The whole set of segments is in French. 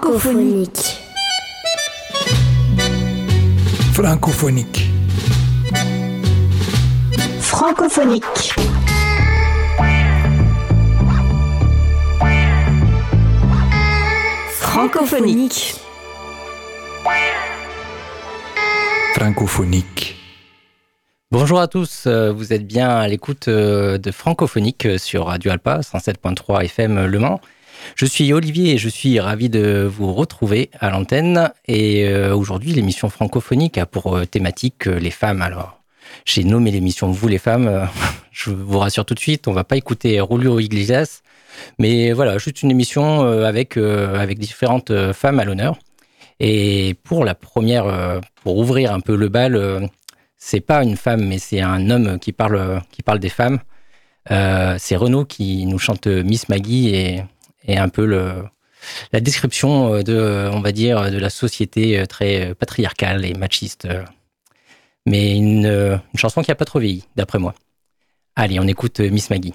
Francophonique. Francophonique. Francophonique. Francophonique. Francophonique. Bonjour à tous, euh, vous êtes bien à l'écoute euh, de Francophonique euh, sur Radio Alpa 107.3 FM Le Mans. Je suis Olivier et je suis ravi de vous retrouver à l'antenne. Et aujourd'hui, l'émission francophonique a pour thématique les femmes. Alors, j'ai nommé l'émission Vous les femmes. Je vous rassure tout de suite, on va pas écouter Rulio Iglesias. Mais voilà, juste une émission avec, avec différentes femmes à l'honneur. Et pour la première, pour ouvrir un peu le bal, c'est pas une femme, mais c'est un homme qui parle, qui parle des femmes. Euh, c'est Renaud qui nous chante Miss Maggie et, et un peu le, la description de, on va dire, de la société très patriarcale et machiste. Mais une, une chanson qui a pas trop vieilli, d'après moi. Allez, on écoute Miss Maggie.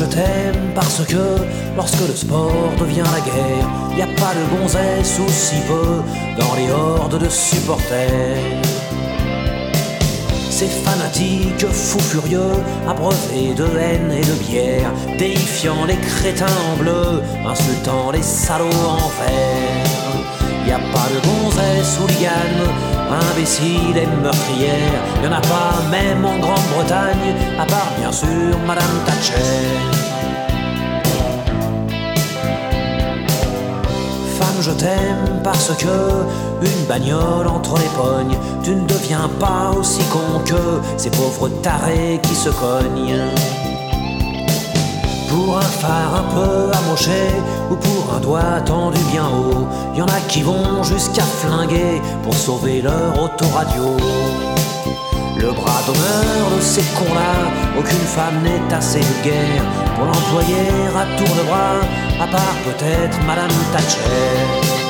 Je t'aime parce que lorsque le sport devient la guerre, y a pas de gonzesse ou si peu dans les hordes de supporters. Ces fanatiques fous furieux, abreuvés de haine et de bière, déifiant les crétins en bleu, insultant les salauds en vert. Y a pas de gonzesse ou ligane imbécile et meurtrière. Y en a pas même en Grande-Bretagne, à part bien sûr Madame Thatcher. Femme, je t'aime parce que une bagnole entre les pognes, tu ne deviens pas aussi con que ces pauvres tarés qui se cognent. Pour un phare un peu amoché ou pour un doigt tendu bien haut, y en a qui vont jusqu'à flinguer pour sauver leur autoradio. Le bras d'honneur de ces cons-là, aucune femme n'est assez vulgaire pour l'employer à tour de bras, à part peut-être Madame Thatcher.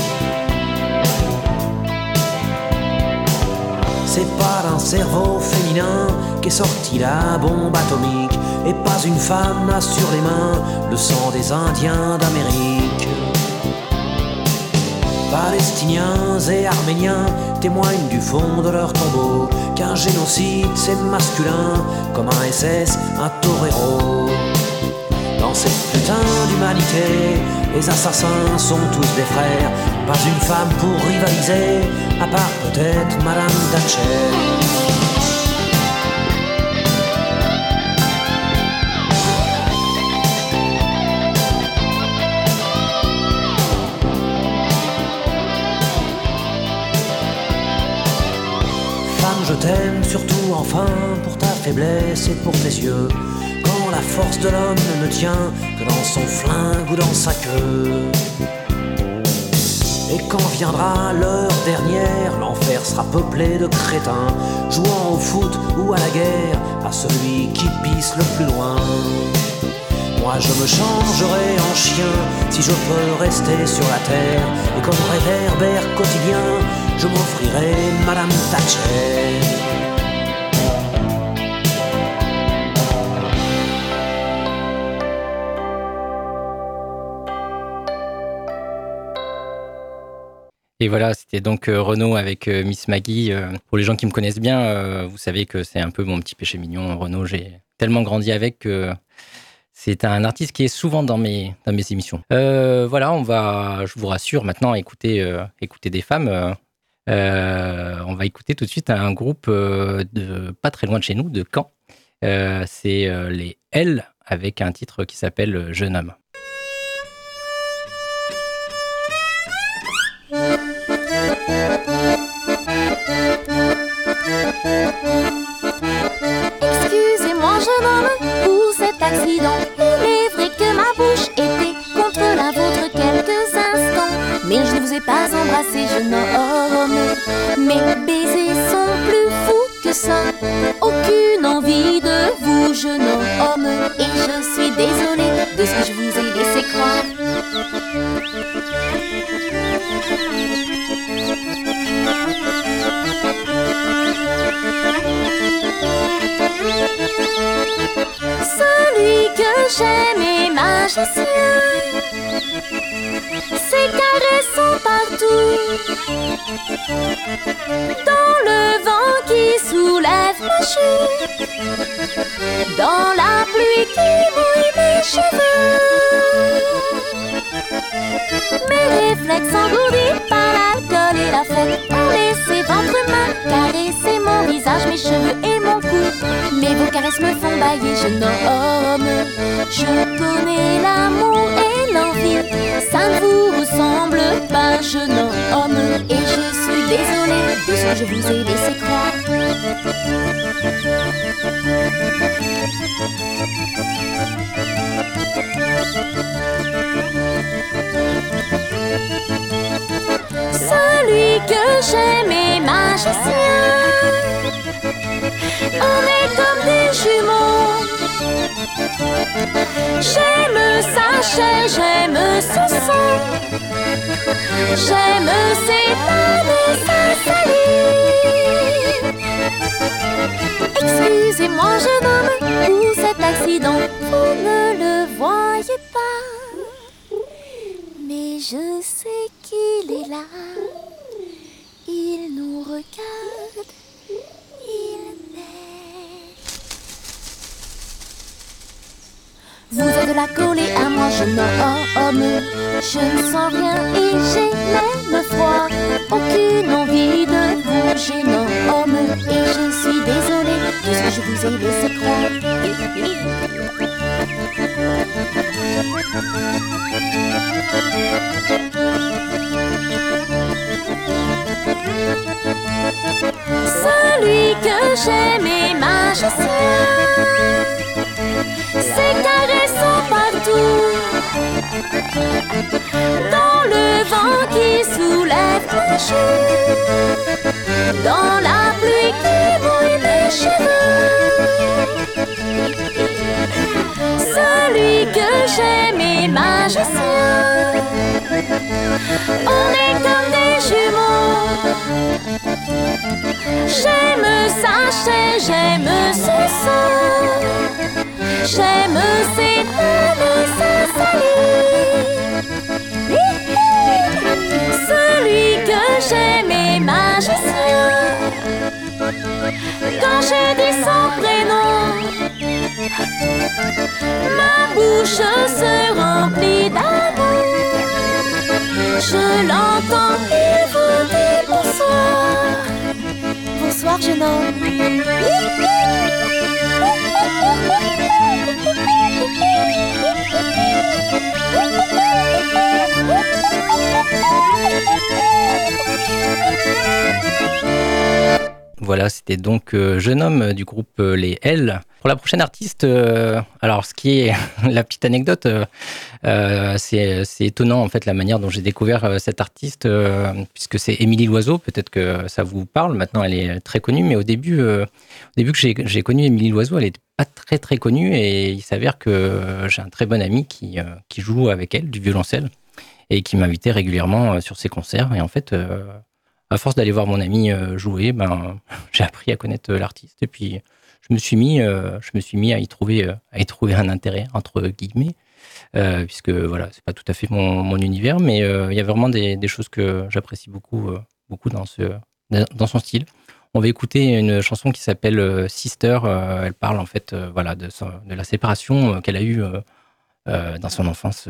C'est pas d'un cerveau féminin qu'est sortie la bombe atomique, et pas une femme n'a sur les mains le sang des Indiens d'Amérique. Palestiniens et Arméniens témoignent du fond de leur tombeau qu'un génocide c'est masculin comme un SS, un torero. Dans cette putain d'humanité, les assassins sont tous des frères, pas une femme pour rivaliser, à part peut-être Madame Thatcher. je t'aime surtout enfin pour ta faiblesse et pour tes yeux. Quand la force de l'homme ne tient que dans son flingue ou dans sa queue. Et quand viendra l'heure dernière, l'enfer sera peuplé de crétins, jouant au foot ou à la guerre, à celui qui pisse le plus loin. Moi je me changerai en chien si je peux rester sur la terre, et comme réverbère quotidien, je m'offrirai Madame Thatcher. Et voilà, c'était donc euh, Renaud avec euh, Miss Maggie. Euh, pour les gens qui me connaissent bien, vous savez que c'est un peu mon petit péché mignon. Renaud, j'ai tellement grandi avec que c'est un artiste qui est souvent dans mes, dans mes émissions. voilà, on va, je vous rassure, maintenant écouter, écouter des femmes. on va écouter tout de suite un groupe de pas très loin de chez nous, de Caen. c'est les L avec un titre qui s'appelle Jeune homme. Vous ai pas embrassé, jeune homme. Mes baisers sont plus fous que ça. Aucune envie de vous, jeune homme. Et je suis désolée de ce que je vous ai laissé croire. Celui que j'aime est magicien, ses caresses sont partout. Dans le vent qui soulève ma chute, dans la pluie qui mouille mes cheveux. Mes réflexes engourdis par l'alcool et la fête ont laissé ventre main caresser mon visage, mes cheveux et mon cou. Mais caresses me font bailler, jeune homme. Je connais l'amour et l'envie, ça ne vous ressemble pas, jeune homme. Et je suis désolée de ce que je vous ai laissé croire. Celui que j'aime est magicien. On est comme des jumeaux. J'aime sa chair, j'aime son son. J'aime et sa salive. Excusez-moi, jeune homme, pour cet accident? Vous ne le voyez pas. Mais je sais qu'il est là. Il nous regarde. Il m'aime. Vous êtes la collée à moi, jeune homme. Je ne sens rien et j'ai même froid. Aucune envie de vous, jeune homme. Et je suis désolée de ce que je vous ai laissé croire. Celui que j'aime est magicien. Ses caresses sont partout. Dans le vent qui soulève mon cheveux. Dans la pluie qui mouille mes cheveux. Celui que j'aime est magicien. On est comme des jumeaux. J'aime sa chair, j'aime son sang. J'aime ses mains, sa salive. Celui que j'aime est magicien. Quand j'ai dit son prénom, ma bouche se remplit d'amour. Je l'entends, il vous bonsoir. Bonsoir, jeune Voilà, c'était donc euh, Jeune homme du groupe euh, Les L Pour la prochaine artiste, euh, alors ce qui est la petite anecdote, euh, euh, c'est étonnant en fait la manière dont j'ai découvert cette artiste, puisque c'est Émilie Loiseau. Peut-être que ça vous parle. Maintenant, elle est très connue, mais au début, au début que j'ai connu Émilie Loiseau, elle n'était pas très très connue, et il s'avère que j'ai un très bon ami qui qui joue avec elle du violoncelle et qui m'invitait régulièrement sur ses concerts. Et en fait, à force d'aller voir mon ami jouer, ben j'ai appris à connaître l'artiste et puis je me suis mis, euh, je me suis mis à y trouver, euh, à y trouver un intérêt entre guillemets, euh, puisque voilà, c'est pas tout à fait mon, univers, mais il y a vraiment des, choses que j'apprécie beaucoup, beaucoup dans ce, dans son style. On va écouter une chanson qui s'appelle Sister. elle parle en fait, voilà, de la séparation qu'elle a eue dans son enfance.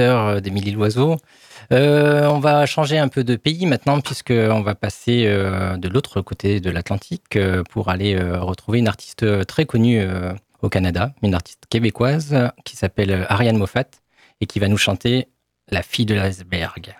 Euh, Loiseau. Euh, on va changer un peu de pays maintenant, puisqu'on va passer euh, de l'autre côté de l'Atlantique pour aller retrouver une artiste très connue au Canada, une artiste québécoise qui s'appelle Ariane Moffat et qui va nous chanter. La fille de l'iceberg.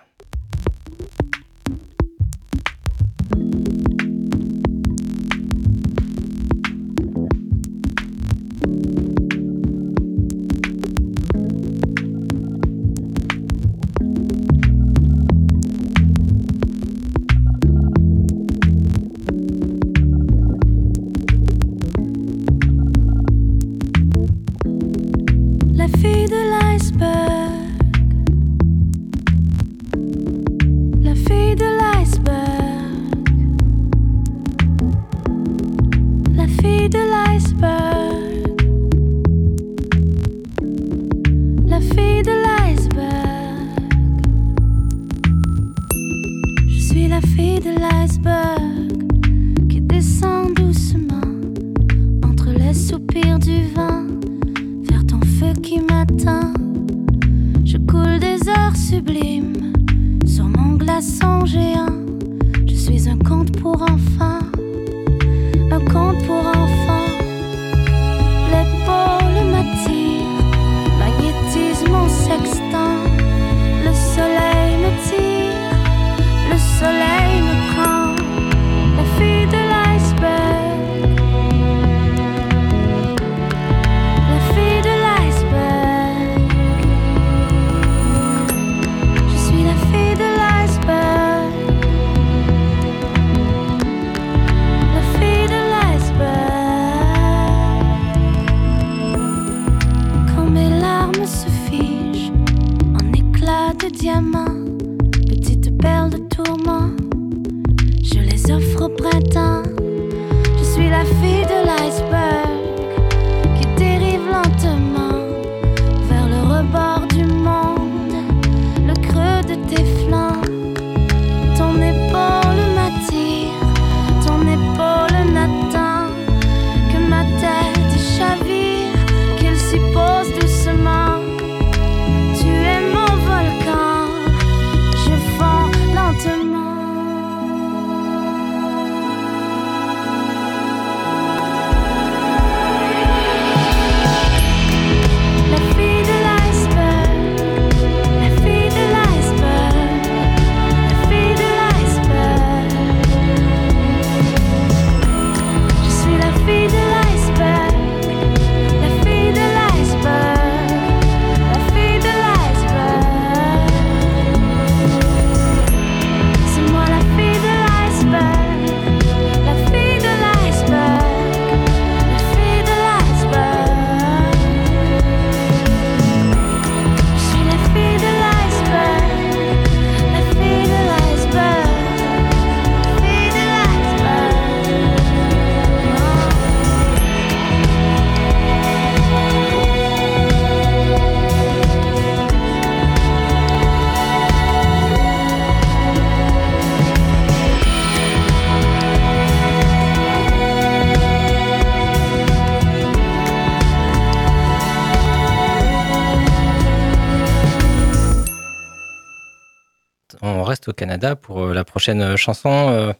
Canada pour euh, la prochaine euh, chanson. Euh.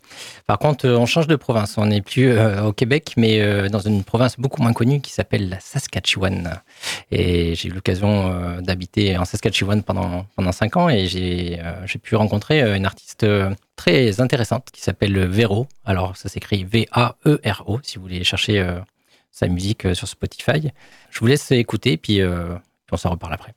Par contre, on change de province. On n'est plus au Québec, mais dans une province beaucoup moins connue qui s'appelle la Saskatchewan. Et j'ai eu l'occasion d'habiter en Saskatchewan pendant, pendant cinq ans et j'ai pu rencontrer une artiste très intéressante qui s'appelle Vero. Alors, ça s'écrit V-A-E-R-O si vous voulez chercher sa musique sur Spotify. Je vous laisse écouter, puis, puis on s'en reparle après.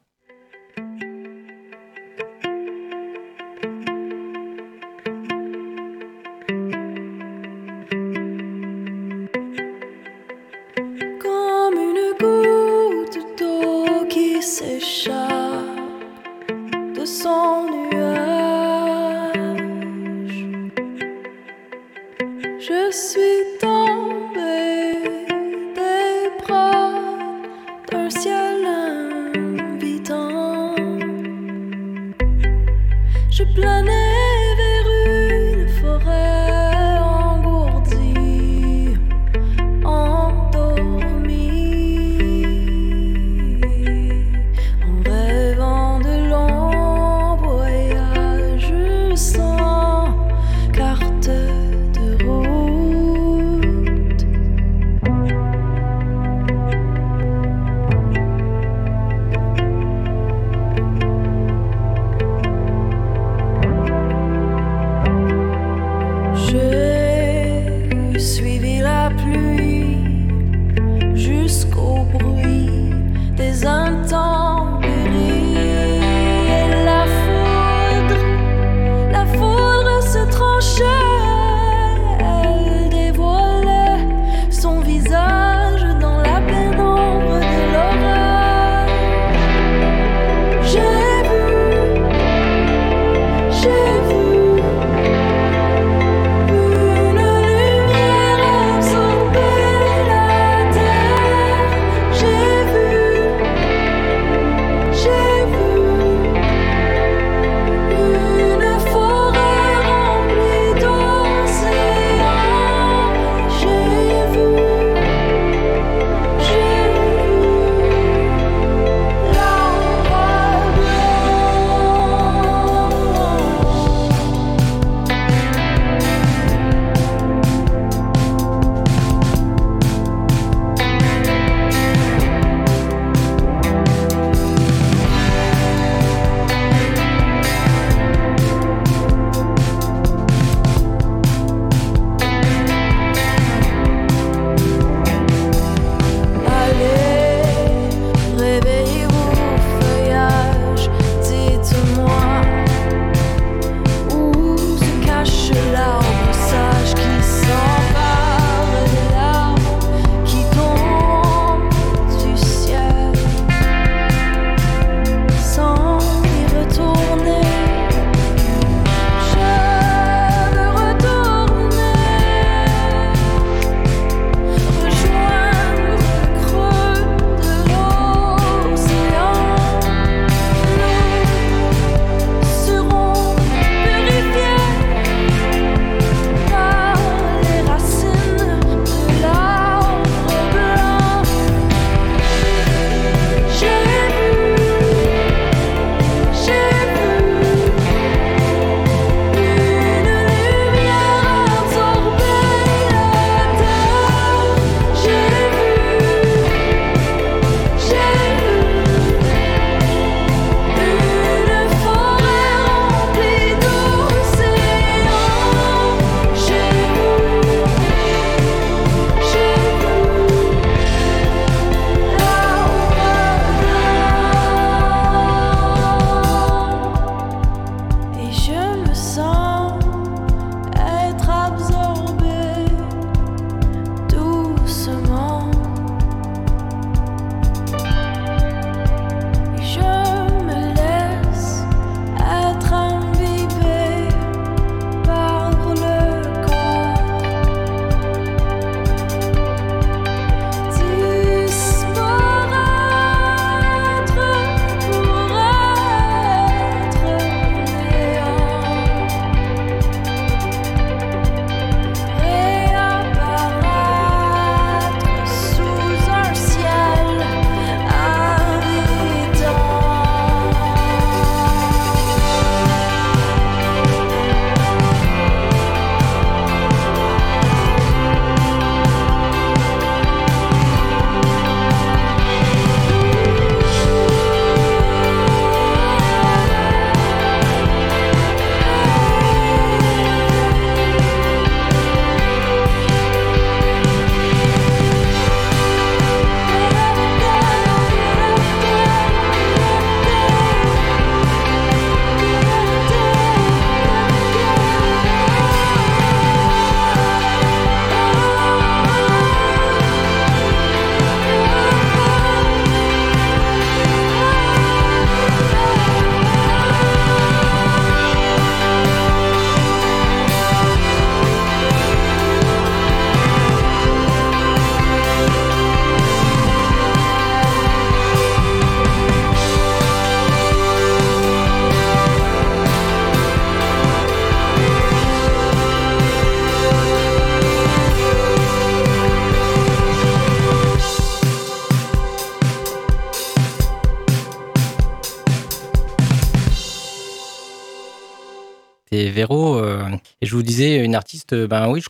Artiste, ben oui,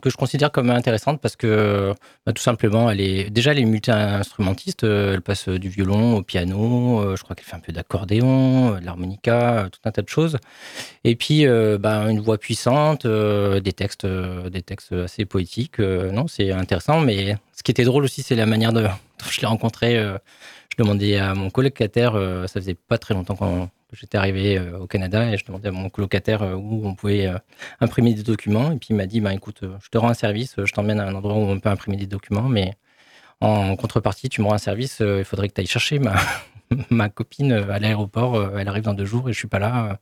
que je considère comme intéressante parce que ben, tout simplement, elle est déjà elle est multi-instrumentiste. elle passe du violon au piano. je crois qu'elle fait un peu d'accordéon, de l'harmonica, tout un tas de choses. Et puis, ben, une voix puissante, des textes, des textes assez poétiques. non, c'est intéressant. Mais ce qui était drôle aussi, c'est la manière dont je l'ai rencontrée je demandais à mon colocataire, euh, ça faisait pas très longtemps quand j'étais arrivé euh, au Canada, et je demandais à mon colocataire euh, où on pouvait imprimer des documents. Et puis il m'a dit, bah, écoute, je te rends un service, je t'emmène à un endroit où on peut imprimer des documents, mais en contrepartie, tu me rends un service, il faudrait que tu ailles chercher ma, copine à l'aéroport. elle arrive dans deux jours et je suis pas là.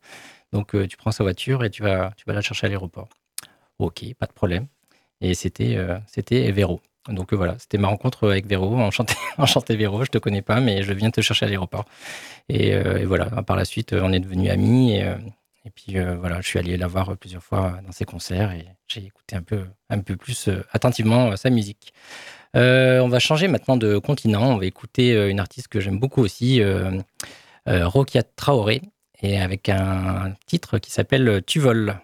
donc tu prends sa voiture et tu vas, tu vas la chercher à l'aéroport. Ok, pas de problème. Et c'était c'était Véro. Donc euh, voilà, c'était ma rencontre avec Véro. Enchanté, enchanté Véro, je te connais pas, mais je viens te chercher à l'aéroport. Et, euh, voilà, par la suite, on est devenus amis. Et, euh, puis voilà, je suis allé la voir plusieurs fois dans ses concerts et j'ai écouté un peu, un peu plus attentivement sa musique. on va changer maintenant de continent. On va écouter une artiste que j'aime beaucoup aussi, Rokia Traoré, et avec un titre qui s'appelle Tu voles.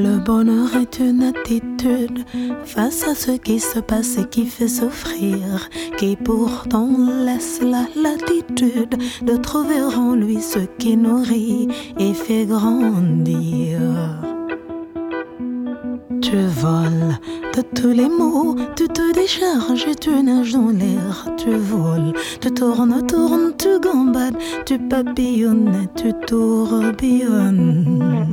Le bonheur est une attitude face à ce qui se passe et qui fait souffrir, qui pourtant laisse la latitude de trouver en lui ce qui nourrit et fait grandir. Tu voles de tous les mots, tu te décharges et tu nages dans l'air. Tu voles, tu tournes, tournes, tu gambades, tu papillonnes tu tourbillonnes.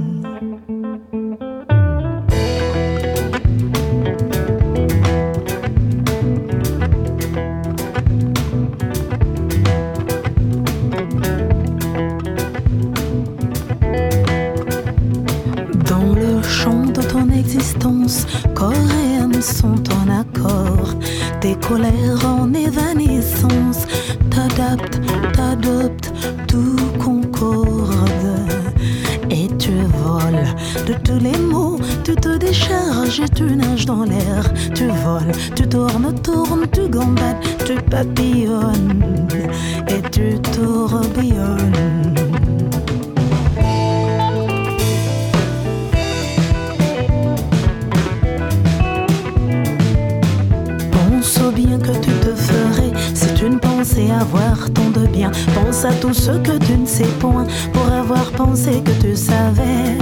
Coréennes sont en accord, tes colères en évanescence, t'adaptes, t'adoptes, tout concorde. Et tu voles de tous les mots, tu te décharges et tu nages dans l'air. Tu voles, tu tournes, tournes, tu gambades, tu papillonnes et tu tourbillonnes. Avoir tant de bien. Pense à tout ce que tu ne sais point pour avoir pensé que tu savais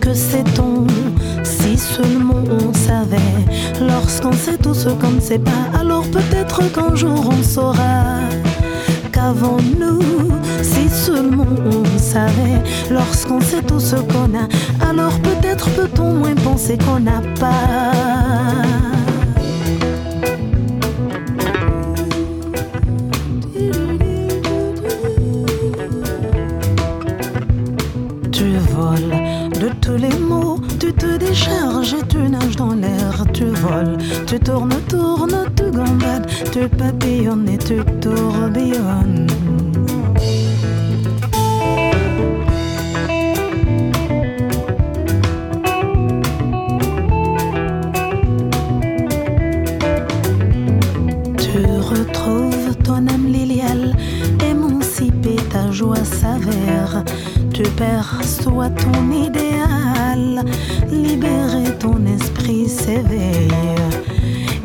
que c'est ton. Si seulement on savait, lorsqu'on sait tout ce qu'on ne sait pas, alors peut-être qu'un jour on saura qu'avant nous, si seulement on savait, lorsqu'on sait tout ce qu'on a, alors peut-être peut-on moins penser qu'on n'a pas. Tu tournes, tournes, tu gambades, tu papillonnes et tu tourbillonnes. Tu perçois ton idéal, libérer ton esprit s'éveille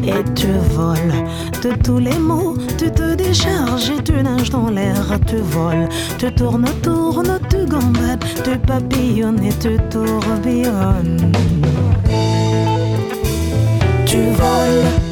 et tu voles de tous les mots. Tu te décharges et tu nages dans l'air. Tu voles, tu tournes, tournes, tu gambades, tu papillonnes et tu tourbillonnes. Tu voles.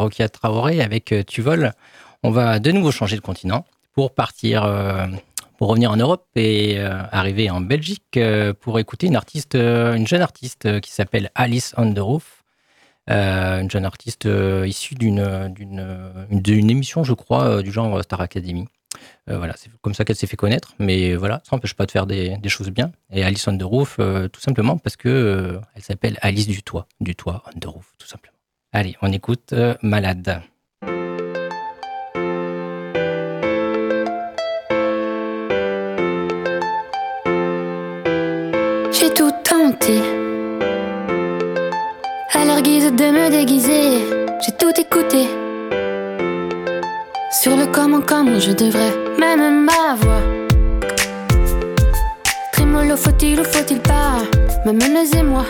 Rokia Traoré avec euh, Tu voles. On va de nouveau changer de continent pour partir, euh, pour revenir en Europe et euh, arriver en Belgique pour écouter une artiste, une jeune artiste qui s'appelle Alice on the Roof. une jeune artiste issue d'une, d'une, émission, je crois, du genre Star Academy. voilà, c'est comme ça qu'elle s'est fait connaître, mais voilà, ça n'empêche pas de faire des, choses bien. Et Alice on the Roof, tout simplement parce que elle s'appelle Alice du toit, du on the Roof, tout simplement. Allez, on écoute euh, Malade. J'ai tout tenté. À leur guise de me déguiser, j'ai tout écouté. Sur le comment, comment je devrais, même ma voix. Trémolo, faut-il ou faut-il pas, me et moi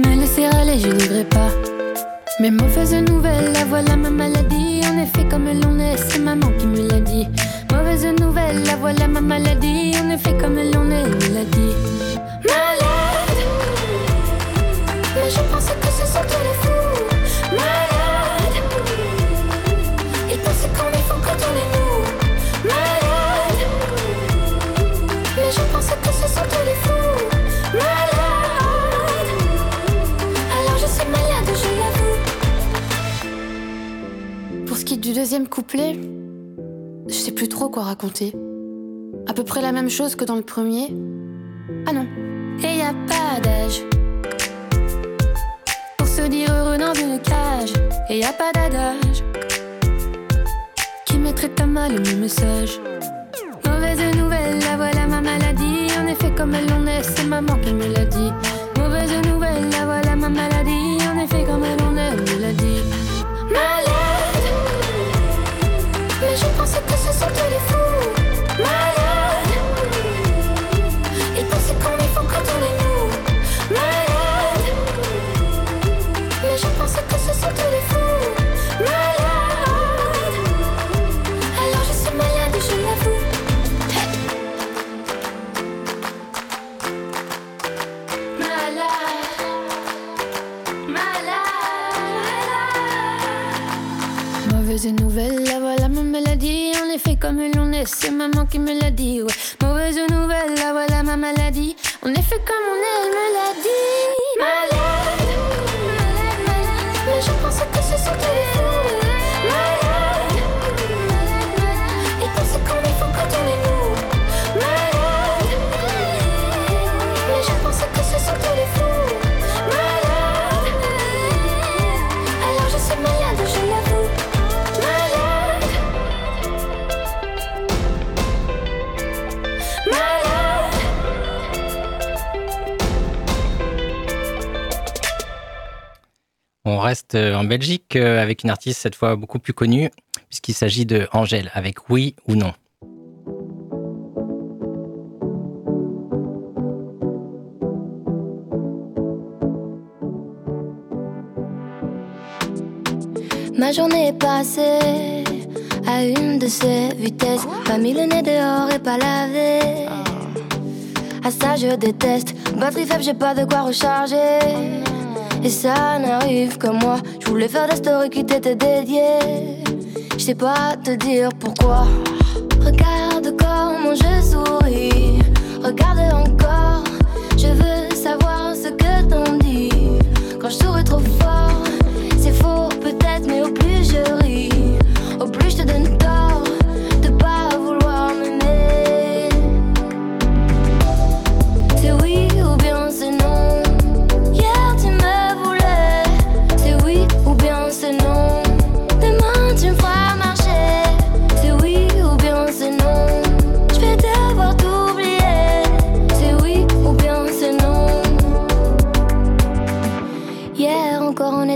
me laisser aller, je n'irai pas. Mais mauvaise nouvelle, la voilà ma maladie. En effet, comme l'on est, c'est maman qui me l'a dit. Mauvaise nouvelle, la voilà ma maladie. En effet, comme l'on est, me l'a dit. Couplet, je sais plus trop quoi raconter. À peu près la même chose que dans le premier. Ah non, et y a pas d'âge. Pour se dire heureux dans une cage, et y a pas d'adage. Qui mettrait pas mal mes messages. Mauvaise nouvelle, la voilà ma maladie. En effet, comme elle en est, c'est maman qui me l'a dit. Mauvaise nouvelle, la voilà ma maladie. En effet, comme elle en est, elle est, c'est maman qui me l'a dit. Ouais, mauvaise nouvelle, la voilà ma maladie. En effet, comme on est, elle me l'a dit. Malade, malade, malade. Mais je pense que ce sont On reste euh, en Belgique euh, avec une artiste cette fois beaucoup plus connue, puisqu'il s'agit de Angèle avec Oui ou Non. Ma journée est passée à une de ces vitesses. Pas mis le nez dehors et pas lavé. À ça je déteste. Batterie faible, j'ai pas de quoi recharger. Et ça n'arrive que moi. Je voulais faire des stories qui t'étaient dédiées. Je sais pas te dire pourquoi. Regarde comment je souris. Regarde encore. Je veux savoir ce que t'en dis. Quand je souris trop fort, c'est faux peut-être, mais au plus je ris, au plus je te donne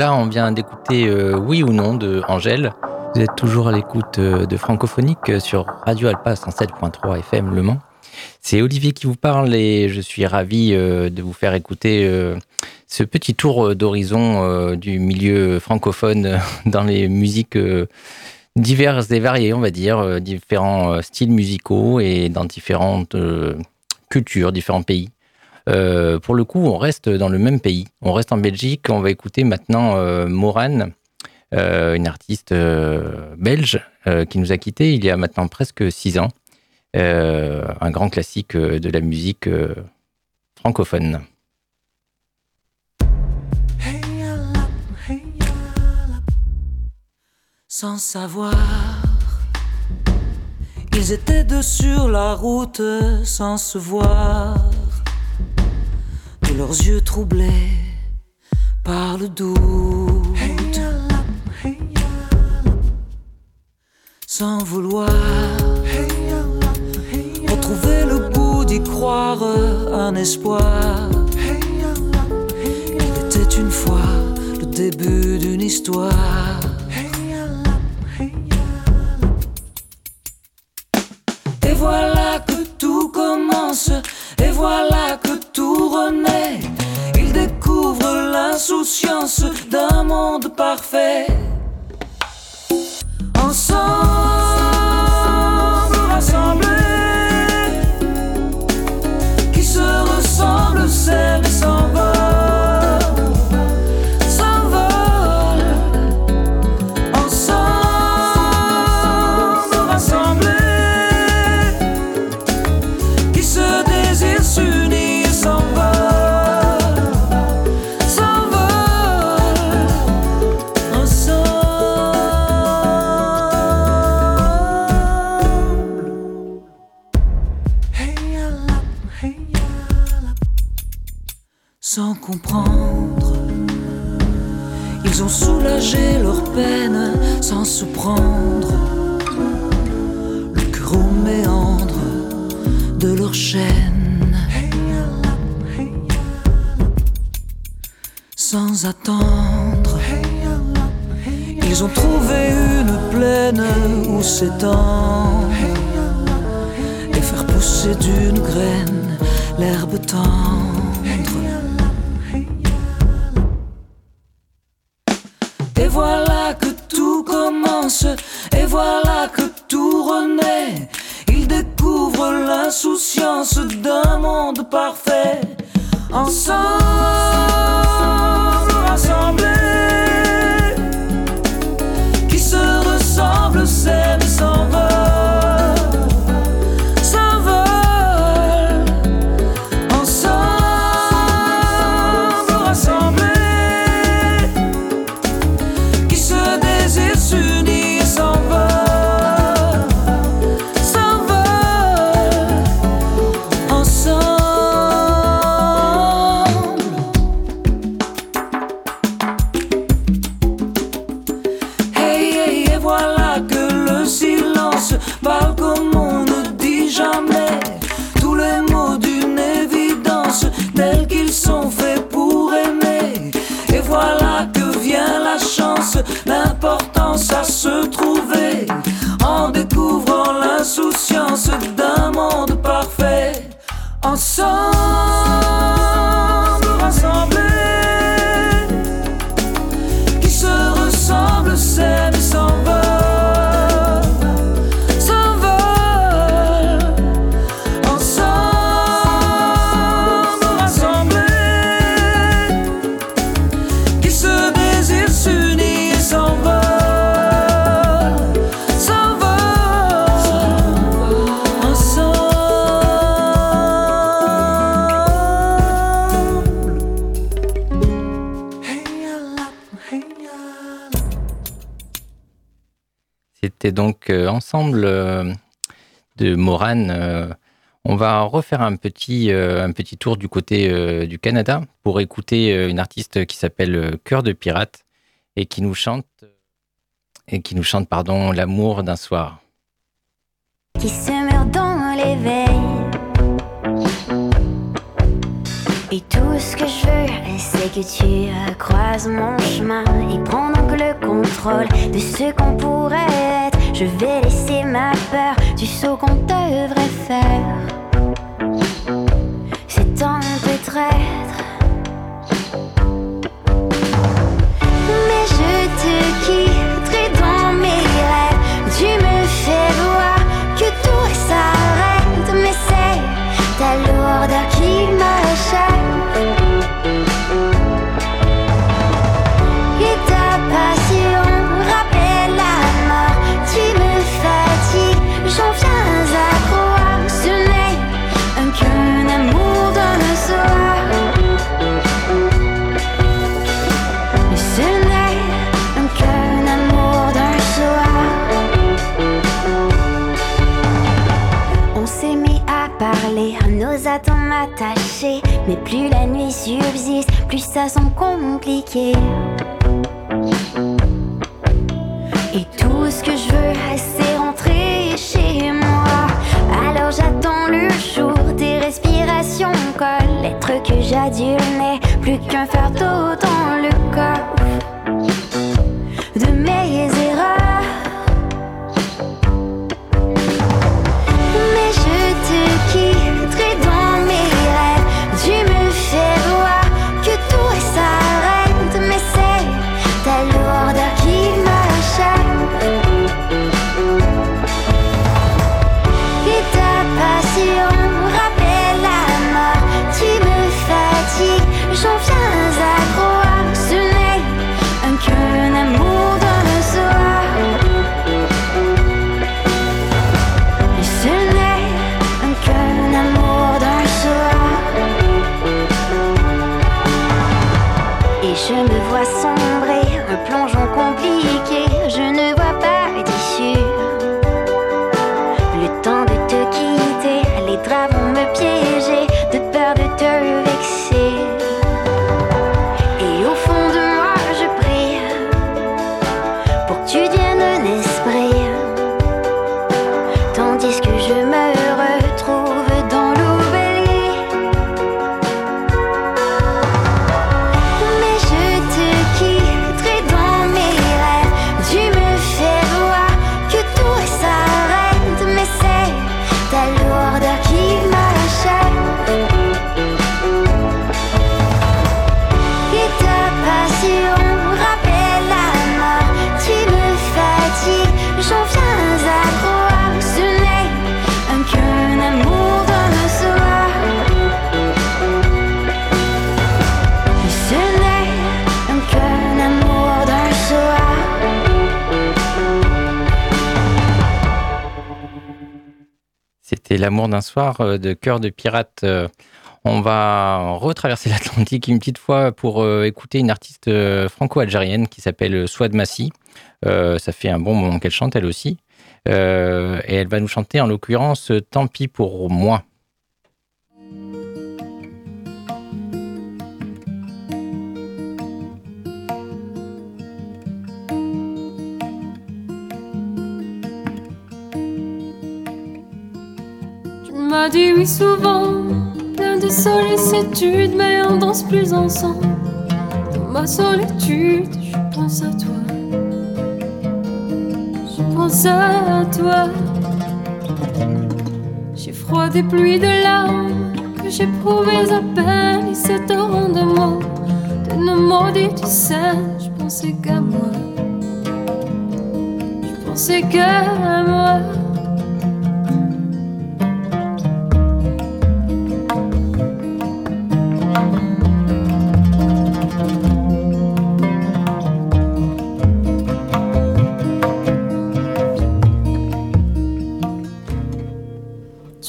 Voilà, on vient d'écouter euh, Oui ou non de Angèle. Vous êtes toujours à l'écoute euh, de Francophonique euh, sur Radio Alpa 107.3 FM Le Mans. C'est Olivier qui vous parle et je suis ravi de vous faire écouter ce petit tour d'horizon du milieu francophone dans les musiques diverses et variées, on va dire, différents styles musicaux et dans différentes cultures, différents pays. Euh, pour le coup, on reste dans le même pays. On reste en Belgique. On va écouter maintenant euh, Morane, euh, une artiste belge qui nous a quittés il y a maintenant presque six ans. un grand classique de la musique francophone. Sans savoir, ils étaient sur la route sans se voir leurs yeux troublés par le doute. Sans vouloir retrouver le bout d'y croire, un espoir. Il était une fois le début d'une histoire. Et voilà que tout commence, et voilà que tout renaît. Il découvre l'insouciance d'un monde parfait. Ensemble. Comprendre. Ils ont soulagé leur peine sans se prendre le cœur méandre de leur chaîne. Sans attendre, ils ont trouvé une plaine où s'étendre et faire pousser d'une graine l'herbe tendre. Et voilà que C'était donc euh, ensemble euh, de Morane. Euh, on va refaire un petit, tour du côté du Canada pour écouter une artiste qui s'appelle Cœur de Pirate et qui nous chante, et qui nous chante pardon, L'amour d'un soir. Et tout ce que je veux, c'est que tu croises mon chemin et prends donc le contrôle de ce qu'on pourrait être. Je vais laisser ma peur du saut qu'on devrait faire. C'est un peu traître. Mais plus la nuit subsiste, plus ça semble compliqué. Et tout ce que je veux, c'est rentrer chez moi. Alors j'attends le jour des respirations collent. L'être que j'adule n'est plus qu'un fardeau dans L'amour d'un soir euh, de Cœur de Pirate. Euh, On va retraverser l'Atlantique une petite fois pour euh, écouter une artiste franco-algérienne qui s'appelle Swad Massi. Ça fait un bon moment qu'elle chante elle aussi. Et elle va nous chanter en l'occurrence Tant pis pour moi. Tu dit oui souvent, plein de sollicitude, mais on danse plus ensemble. Dans ma solitude, je pense à toi. Je pense à toi. J'ai froid des pluies de larmes que j'éprouvais à peine, et torrents de mots, de nos maudits du sein. Je pensais qu'à moi. Je pensais qu'à moi.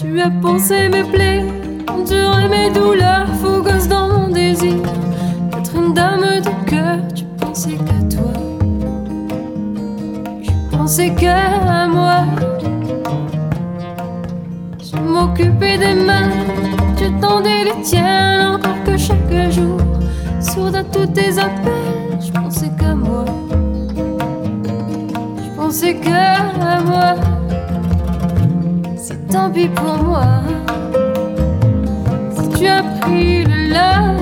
Tu as pensé mes plaies, enduré mes douleurs, fougueuse dans mon désir. Être une dame de cœur, tu pensais qu'à toi. Je pensais qu'à moi. Je m'occupais des mains, je tendais les tiennes encore que chaque jour. Sourde à tous tes appels, je pensais qu'à moi. Je pensais qu'à moi. Tant pis pour moi. Si tu as pris le large,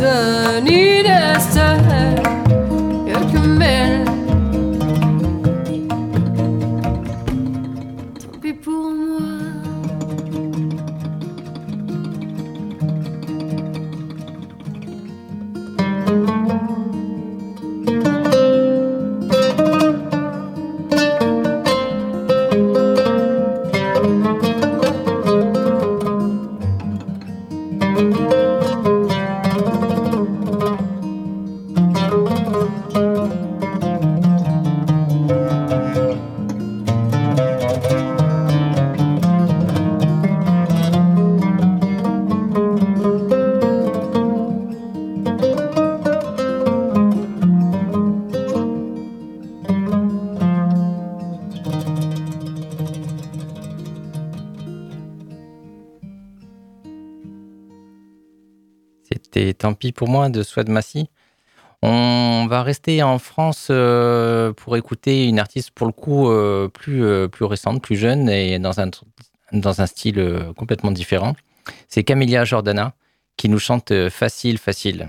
dönüyor Tant pis pour moi de Swad Massi. On va rester en France euh, pour écouter une artiste pour le coup euh, plus, euh, plus récente, plus jeune et dans un, dans un style complètement différent. C'est Camélia Jordana qui nous chante Facile, facile.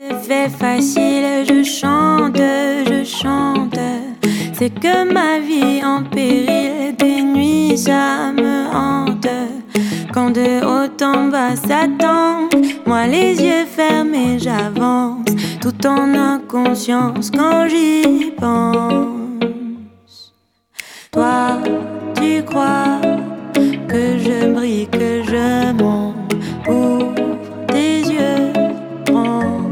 Je facile, je chante, je chante. C'est que ma vie en péril, des nuits ça me hante. De haut en bas s'attend, moi les yeux fermés j'avance, tout en inconscience quand j'y pense. Toi, tu crois que je brille, que je monte pour tes yeux grands.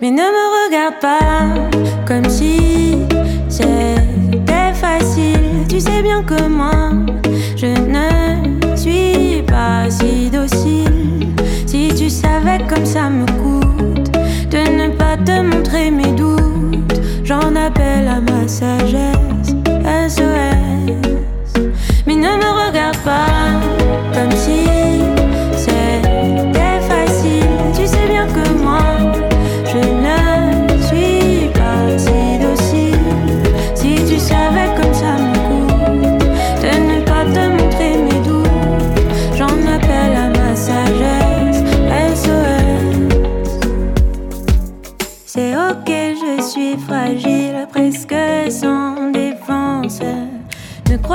Mais ne me regarde pas comme si c'était facile. Tu sais bien que moi, si docile. Si tu savais comme ça me coûte de ne pas te montrer mes doutes, j'en appelle à ma sagesse. SOS. Mais ne me regarde pas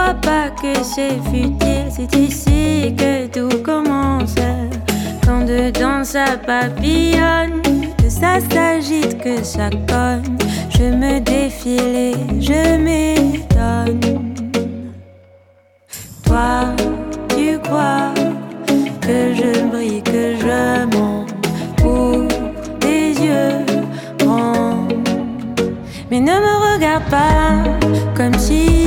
crois pas que c'est futile, c'est ici que tout commence. Quand dedans ça papillonne, que ça s'agite, que ça cogne, je me défile et je m'étonne. Toi, tu crois que je brille, que je monte pour tes yeux grands. Mais ne me regarde pas comme si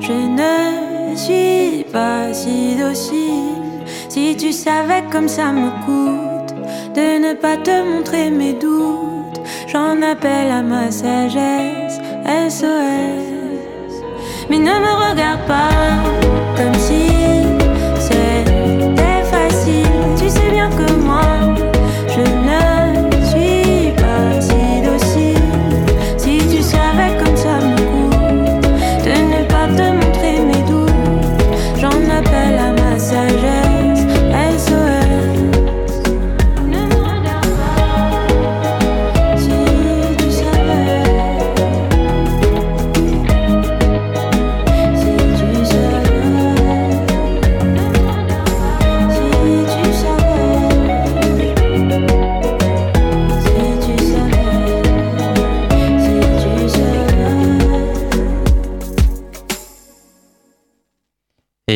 Je ne suis pas si docile. Si tu savais comme ça me coûte de ne pas te montrer mes doutes, j'en appelle à ma sagesse SOS. Mais ne me regarde pas comme si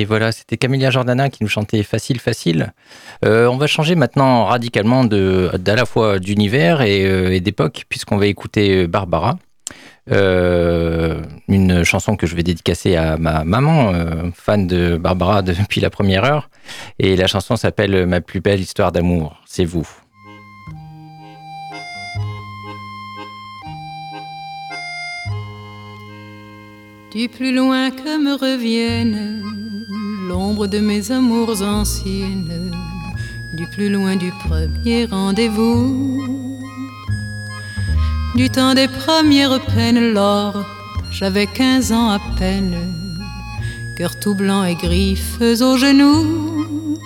Et voilà, c'était Camélia Jordana qui nous chantait Facile, Facile. Euh, on va changer maintenant radicalement de, d'à la fois d'univers et, euh, d'époque, puisqu'on va écouter Barbara. Euh, une chanson que je vais dédicacer à ma maman, fan de Barbara depuis la première heure. Et la chanson s'appelle Ma plus belle histoire d'amour, c'est vous. Du plus loin que me reviennent l'ombre de mes amours anciennes, du plus loin du premier rendez-vous, du temps des premières peines, lors j'avais quinze ans à peine, cœur tout blanc et griffes aux genoux.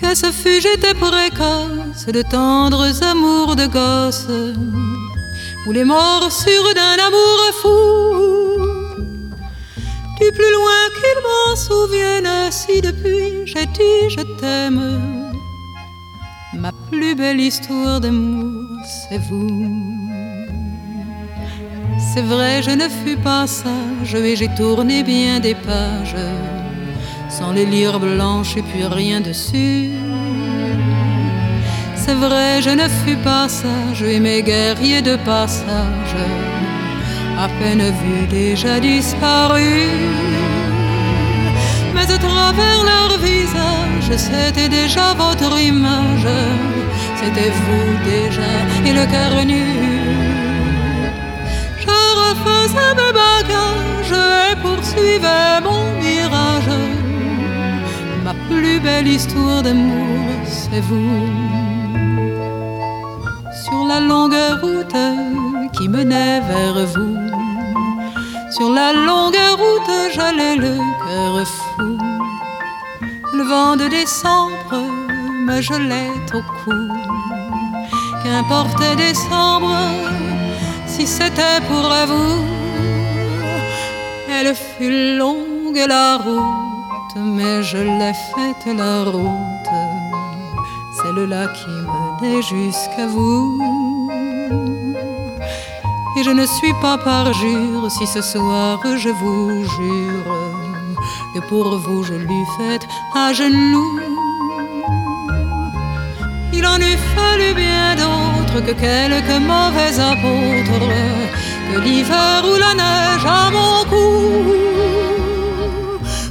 Que ce fut, j'étais précoce de tendres amours de gosse, ou les morsures d'un amour fou du plus loin qu'il m'en souvienne, si depuis j'ai dit je t'aime, ma plus belle histoire d'amour, c'est vous. C'est vrai, je ne fus pas sage et j'ai tourné bien des pages, sans les lire blanches et puis rien dessus. C'est vrai, je ne fus pas sage et mes guerriers de passage à peine vu déjà disparu. Mais à travers leur visage, c'était déjà votre image, c'était vous déjà et le cœur nu. Je refaisais mes bagages et poursuivais mon mirage. Ma plus belle histoire d'amour, c'est vous. La longue route qui menait vers vous. Sur la longue route, j'allais le cœur fou. Le vent de décembre me gelait au cou. Qu'importe décembre, si c'était pour vous? Elle fut longue la route, mais je l'ai faite la route. Celle-là qui jusqu'à vous. Et je ne suis pas parjure si ce soir je vous jure que pour vous je l'eus faite à genoux. Il en eût fallu bien d'autres que quelques mauvais apôtres, que l'hiver ou la neige à mon cou,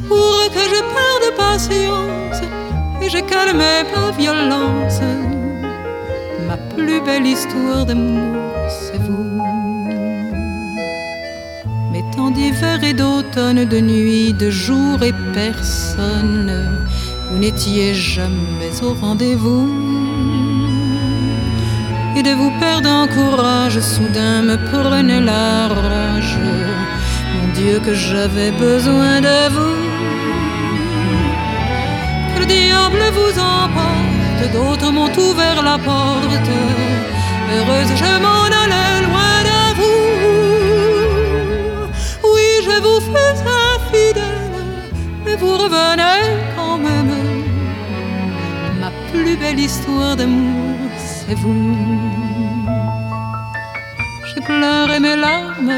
pour que je perde patience et je calmé ma violence. Plus belle histoire d'amour, c'est vous d'hiver et d'automne, de nuit, de jour et personne. Vous n'étiez jamais au rendez-vous. Et de vous perdre en courage, soudain me prenait la rage. Mon Dieu, que j'avais besoin de vous. Que le diable vous emporte, d'autres m'ont ouvert la porte. Heureuse, je m'en allais loin vous fais infidèle, mais vous revenez quand même. Ma plus belle histoire d'amour, c'est vous. J'ai pleuré mes larmes,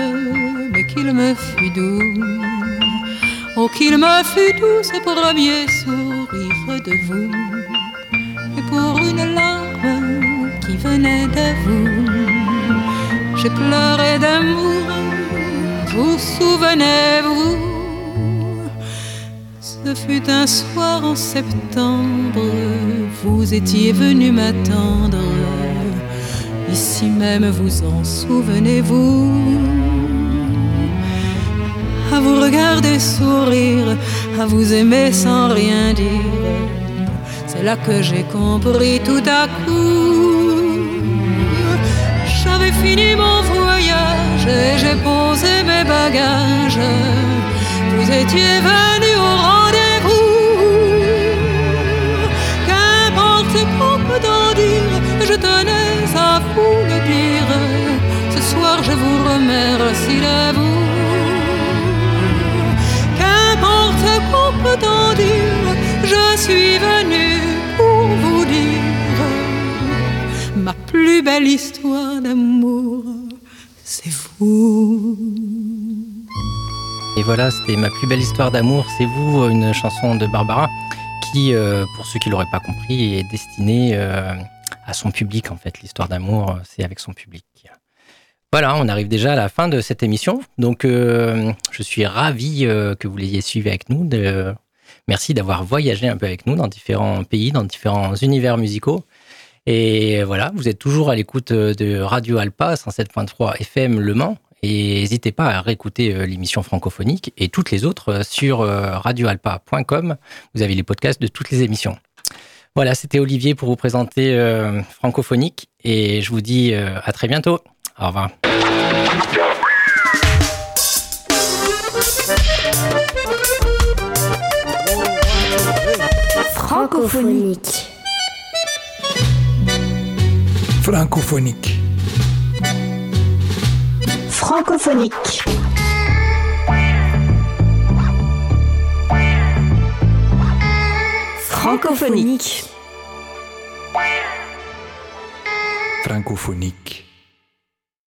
mais qu'il me fut doux. Oh, qu'il me fut doux ce premier sourire de vous. Une larme qui venait de vous, j'ai pleuré d'amour Vous souvenez-vous? Ce fut un soir en septembre, vous étiez venu m'attendre. Ici même, vous en souvenez-vous? À vous regarder sourire, à vous aimer sans rien dire. Là que j'ai compris tout à coup. J'avais fini mon voyage et j'ai posé mes bagages. Vous étiez venu au rendez-vous. Qu'importe qu'on peut en dire, je tenais à vous le dire. Ce soir, je vous remercie de vous. Qu'importe qu'on peut en dire, je suis venu belle histoire d'amour, c'est vous. Et voilà, c'était ma plus belle histoire d'amour, c'est vous, une chanson de Barbara qui, euh, pour ceux qui l'auraient pas compris, est destinée euh, à son public en fait. L'histoire d'amour, c'est avec son public. Voilà, on arrive déjà à la fin de cette émission. Donc, euh, je suis ravi que vous l'ayez suivi avec nous. Merci d'avoir voyagé un peu avec nous dans différents pays, dans différents univers musicaux. Et voilà, vous êtes toujours à l'écoute de Radio Alpa 107.3 FM Le Mans. Et n'hésitez pas à réécouter l'émission francophonique et toutes les autres sur radioalpa.com. Vous avez les podcasts de toutes les émissions. Voilà, c'était Olivier pour vous présenter Francophonique et je vous dis à très bientôt. Au revoir. Francophonique. Francophonique. Francophonique. Francophonique. Francophonique.